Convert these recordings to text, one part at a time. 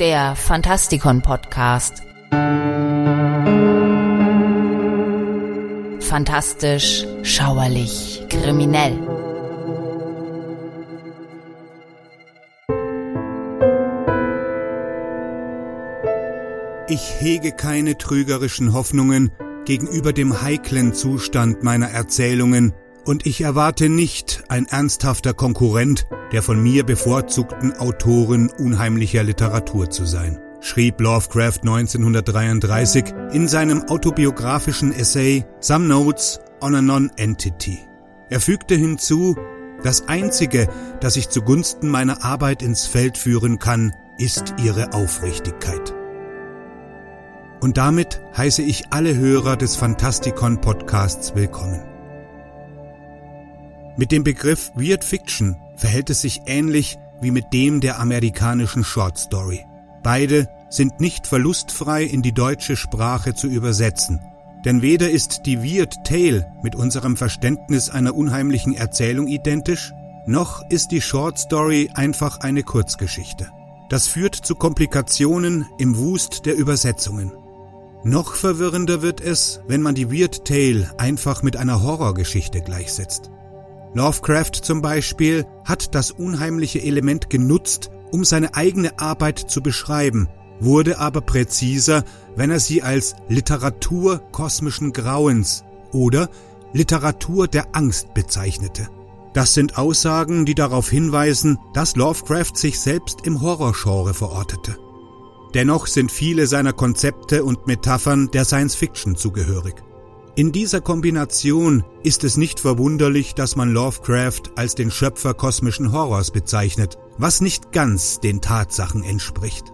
Der Fantastikon Podcast. Fantastisch, schauerlich, kriminell. Ich hege keine trügerischen Hoffnungen gegenüber dem heiklen Zustand meiner Erzählungen, und ich erwarte nicht ein ernsthafter Konkurrent der von mir bevorzugten Autoren unheimlicher Literatur zu sein, schrieb Lovecraft 1933 in seinem autobiografischen Essay Some Notes on a Non-Entity. Er fügte hinzu, das Einzige, das ich zugunsten meiner Arbeit ins Feld führen kann, ist ihre Aufrichtigkeit. Und damit heiße ich alle Hörer des Fantastikon Podcasts willkommen. Mit dem Begriff Weird Fiction verhält es sich ähnlich wie mit dem der amerikanischen Short Story. Beide sind nicht verlustfrei in die deutsche Sprache zu übersetzen. Denn weder ist die Weird Tale mit unserem Verständnis einer unheimlichen Erzählung identisch, noch ist die Short Story einfach eine Kurzgeschichte. Das führt zu Komplikationen im Wust der Übersetzungen. Noch verwirrender wird es, wenn man die Weird Tale einfach mit einer Horrorgeschichte gleichsetzt. Lovecraft zum Beispiel hat das unheimliche Element genutzt, um seine eigene Arbeit zu beschreiben, wurde aber präziser, wenn er sie als Literatur kosmischen Grauens oder Literatur der Angst bezeichnete. Das sind Aussagen, die darauf hinweisen, dass Lovecraft sich selbst im Horrorgenre verortete. Dennoch sind viele seiner Konzepte und Metaphern der Science Fiction zugehörig. In dieser Kombination ist es nicht verwunderlich, dass man Lovecraft als den Schöpfer kosmischen Horrors bezeichnet, was nicht ganz den Tatsachen entspricht.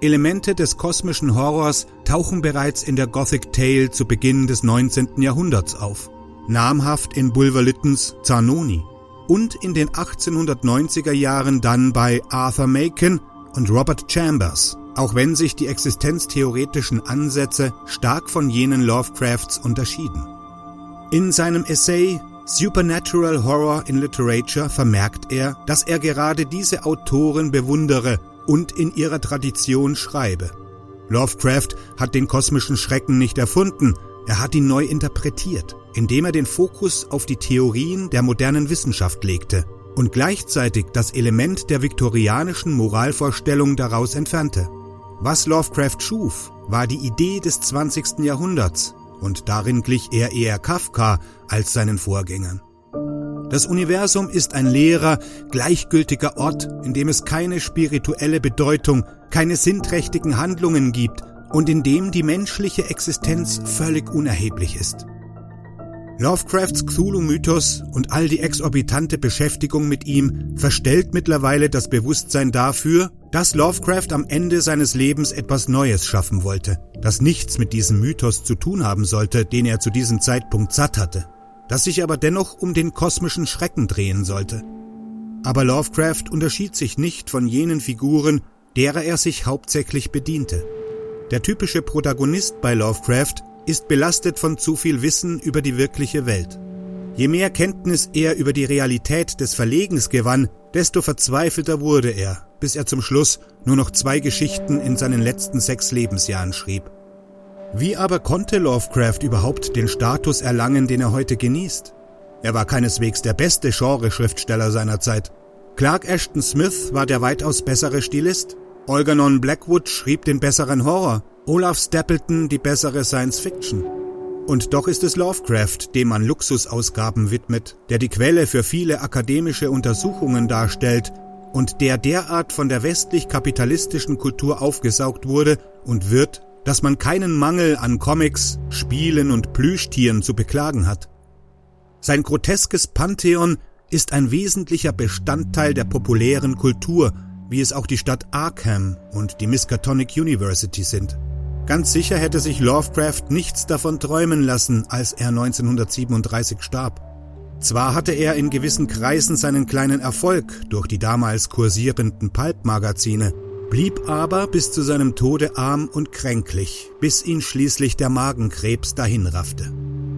Elemente des kosmischen Horrors tauchen bereits in der Gothic Tale zu Beginn des 19. Jahrhunderts auf, namhaft in Bulwer Lyttons Zanoni und in den 1890er Jahren dann bei Arthur Macon und Robert Chambers auch wenn sich die existenztheoretischen Ansätze stark von jenen Lovecrafts unterschieden. In seinem Essay Supernatural Horror in Literature vermerkt er, dass er gerade diese Autoren bewundere und in ihrer Tradition schreibe. Lovecraft hat den kosmischen Schrecken nicht erfunden, er hat ihn neu interpretiert, indem er den Fokus auf die Theorien der modernen Wissenschaft legte und gleichzeitig das Element der viktorianischen Moralvorstellung daraus entfernte. Was Lovecraft schuf, war die Idee des 20. Jahrhunderts und darin glich er eher Kafka als seinen Vorgängern. Das Universum ist ein leerer, gleichgültiger Ort, in dem es keine spirituelle Bedeutung, keine sinnträchtigen Handlungen gibt und in dem die menschliche Existenz völlig unerheblich ist. Lovecrafts Cthulhu-Mythos und all die exorbitante Beschäftigung mit ihm verstellt mittlerweile das Bewusstsein dafür, dass Lovecraft am Ende seines Lebens etwas Neues schaffen wollte, das nichts mit diesem Mythos zu tun haben sollte, den er zu diesem Zeitpunkt satt hatte, das sich aber dennoch um den kosmischen Schrecken drehen sollte. Aber Lovecraft unterschied sich nicht von jenen Figuren, derer er sich hauptsächlich bediente. Der typische Protagonist bei Lovecraft ist belastet von zu viel Wissen über die wirkliche Welt. Je mehr Kenntnis er über die Realität des Verlegens gewann, desto verzweifelter wurde er, bis er zum Schluss nur noch zwei Geschichten in seinen letzten sechs Lebensjahren schrieb. Wie aber konnte Lovecraft überhaupt den Status erlangen, den er heute genießt? Er war keineswegs der beste Genre-Schriftsteller seiner Zeit. Clark Ashton Smith war der weitaus bessere Stilist. Algernon Blackwood schrieb den besseren Horror Olaf Stapleton die bessere Science Fiction. Und doch ist es Lovecraft, dem man Luxusausgaben widmet, der die Quelle für viele akademische Untersuchungen darstellt und der derart von der westlich-kapitalistischen Kultur aufgesaugt wurde und wird, dass man keinen Mangel an Comics, Spielen und Plüschtieren zu beklagen hat. Sein groteskes Pantheon ist ein wesentlicher Bestandteil der populären Kultur, wie es auch die Stadt Arkham und die Miskatonic University sind. Ganz sicher hätte sich Lovecraft nichts davon träumen lassen, als er 1937 starb. Zwar hatte er in gewissen Kreisen seinen kleinen Erfolg durch die damals kursierenden Pulp-Magazine, blieb aber bis zu seinem Tode arm und kränklich, bis ihn schließlich der Magenkrebs dahinraffte.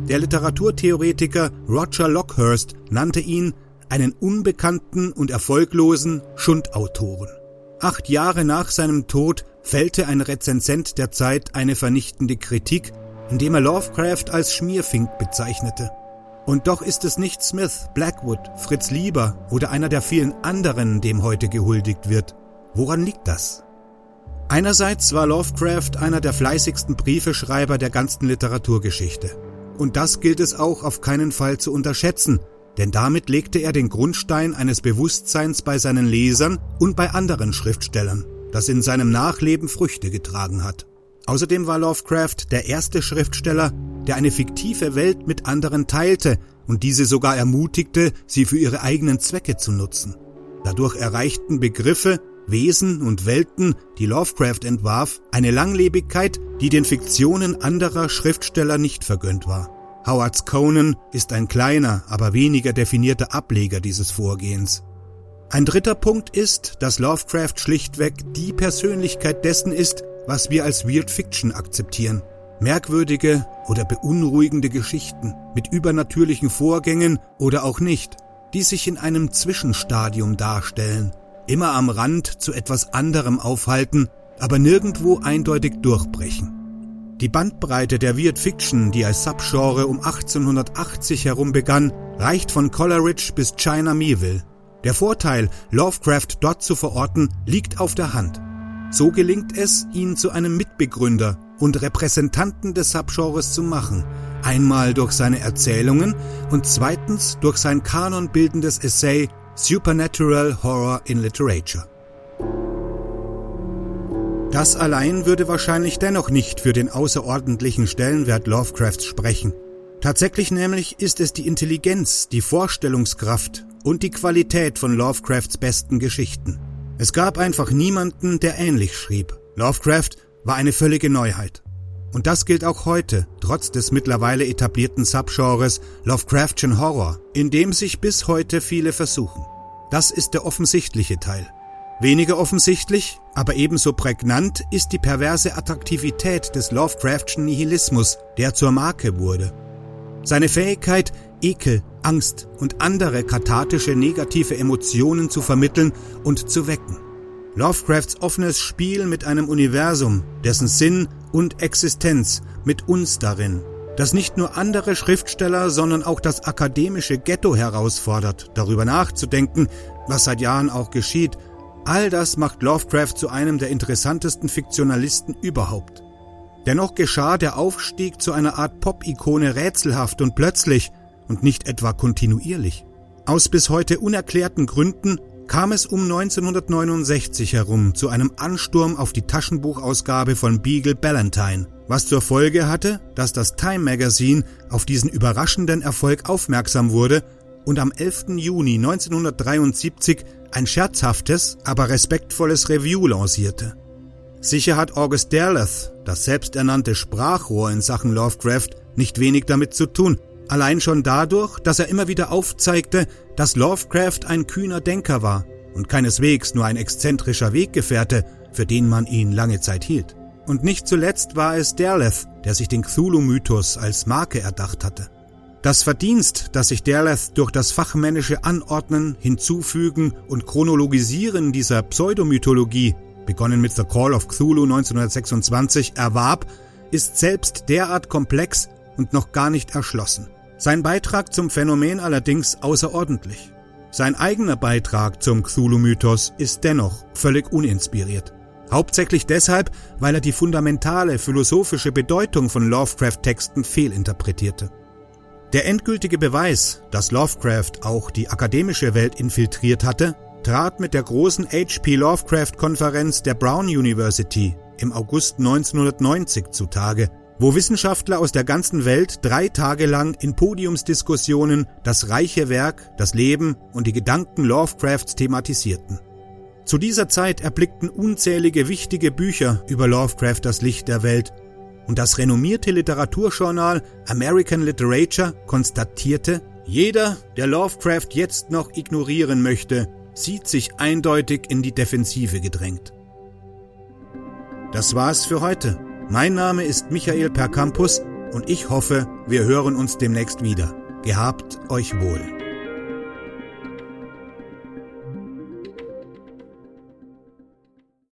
Der Literaturtheoretiker Roger Lockhurst nannte ihn einen unbekannten und erfolglosen Schundautoren. Acht Jahre nach seinem Tod fällte ein Rezensent der Zeit eine vernichtende Kritik, indem er Lovecraft als Schmierfink bezeichnete. Und doch ist es nicht Smith, Blackwood, Fritz Lieber oder einer der vielen anderen, dem heute gehuldigt wird. Woran liegt das? Einerseits war Lovecraft einer der fleißigsten Briefeschreiber der ganzen Literaturgeschichte. Und das gilt es auch auf keinen Fall zu unterschätzen, denn damit legte er den Grundstein eines Bewusstseins bei seinen Lesern und bei anderen Schriftstellern, das in seinem Nachleben Früchte getragen hat. Außerdem war Lovecraft der erste Schriftsteller, der eine fiktive Welt mit anderen teilte und diese sogar ermutigte, sie für ihre eigenen Zwecke zu nutzen. Dadurch erreichten Begriffe, Wesen und Welten, die Lovecraft entwarf, eine Langlebigkeit, die den Fiktionen anderer Schriftsteller nicht vergönnt war. Howards Conan ist ein kleiner, aber weniger definierter Ableger dieses Vorgehens. Ein dritter Punkt ist, dass Lovecraft schlichtweg die Persönlichkeit dessen ist, was wir als Weird Fiction akzeptieren. Merkwürdige oder beunruhigende Geschichten mit übernatürlichen Vorgängen oder auch nicht, die sich in einem Zwischenstadium darstellen, immer am Rand zu etwas anderem aufhalten, aber nirgendwo eindeutig durchbrechen. Die Bandbreite der Weird Fiction, die als Subgenre um 1880 herum begann, reicht von Coleridge bis China Mieville. Der Vorteil, Lovecraft dort zu verorten, liegt auf der Hand. So gelingt es, ihn zu einem Mitbegründer und Repräsentanten des Subgenres zu machen, einmal durch seine Erzählungen und zweitens durch sein kanonbildendes Essay Supernatural Horror in Literature. Das allein würde wahrscheinlich dennoch nicht für den außerordentlichen Stellenwert Lovecrafts sprechen. Tatsächlich nämlich ist es die Intelligenz, die Vorstellungskraft und die Qualität von Lovecrafts besten Geschichten. Es gab einfach niemanden, der ähnlich schrieb. Lovecraft war eine völlige Neuheit. Und das gilt auch heute, trotz des mittlerweile etablierten Subgenres Lovecraftian Horror, in dem sich bis heute viele versuchen. Das ist der offensichtliche Teil. Weniger offensichtlich, aber ebenso prägnant ist die perverse Attraktivität des Lovecraftschen Nihilismus, der zur Marke wurde. Seine Fähigkeit, Ekel, Angst und andere kathartische negative Emotionen zu vermitteln und zu wecken. Lovecrafts offenes Spiel mit einem Universum, dessen Sinn und Existenz mit uns darin, das nicht nur andere Schriftsteller, sondern auch das akademische Ghetto herausfordert, darüber nachzudenken, was seit Jahren auch geschieht, All das macht Lovecraft zu einem der interessantesten Fiktionalisten überhaupt. Dennoch geschah der Aufstieg zu einer Art Pop-Ikone rätselhaft und plötzlich und nicht etwa kontinuierlich. Aus bis heute unerklärten Gründen kam es um 1969 herum zu einem Ansturm auf die Taschenbuchausgabe von Beagle Ballantine, was zur Folge hatte, dass das Time Magazine auf diesen überraschenden Erfolg aufmerksam wurde und am 11. Juni 1973 ein scherzhaftes, aber respektvolles Review lancierte. Sicher hat August Derleth, das selbsternannte Sprachrohr in Sachen Lovecraft, nicht wenig damit zu tun, allein schon dadurch, dass er immer wieder aufzeigte, dass Lovecraft ein kühner Denker war und keineswegs nur ein exzentrischer Weggefährte, für den man ihn lange Zeit hielt. Und nicht zuletzt war es Derleth, der sich den Cthulhu-Mythos als Marke erdacht hatte. Das Verdienst, das sich Derleth durch das fachmännische Anordnen, Hinzufügen und Chronologisieren dieser Pseudomythologie, begonnen mit The Call of Cthulhu 1926, erwarb, ist selbst derart komplex und noch gar nicht erschlossen. Sein Beitrag zum Phänomen allerdings außerordentlich. Sein eigener Beitrag zum Cthulhu-Mythos ist dennoch völlig uninspiriert. Hauptsächlich deshalb, weil er die fundamentale philosophische Bedeutung von Lovecraft-Texten fehlinterpretierte. Der endgültige Beweis, dass Lovecraft auch die akademische Welt infiltriert hatte, trat mit der großen H.P. Lovecraft-Konferenz der Brown University im August 1990 zutage, wo Wissenschaftler aus der ganzen Welt drei Tage lang in Podiumsdiskussionen das reiche Werk, das Leben und die Gedanken Lovecrafts thematisierten. Zu dieser Zeit erblickten unzählige wichtige Bücher über Lovecraft das Licht der Welt und das renommierte Literaturjournal American Literature konstatierte, jeder, der Lovecraft jetzt noch ignorieren möchte, sieht sich eindeutig in die Defensive gedrängt. Das war's für heute. Mein Name ist Michael Percampus und ich hoffe, wir hören uns demnächst wieder. Gehabt euch wohl.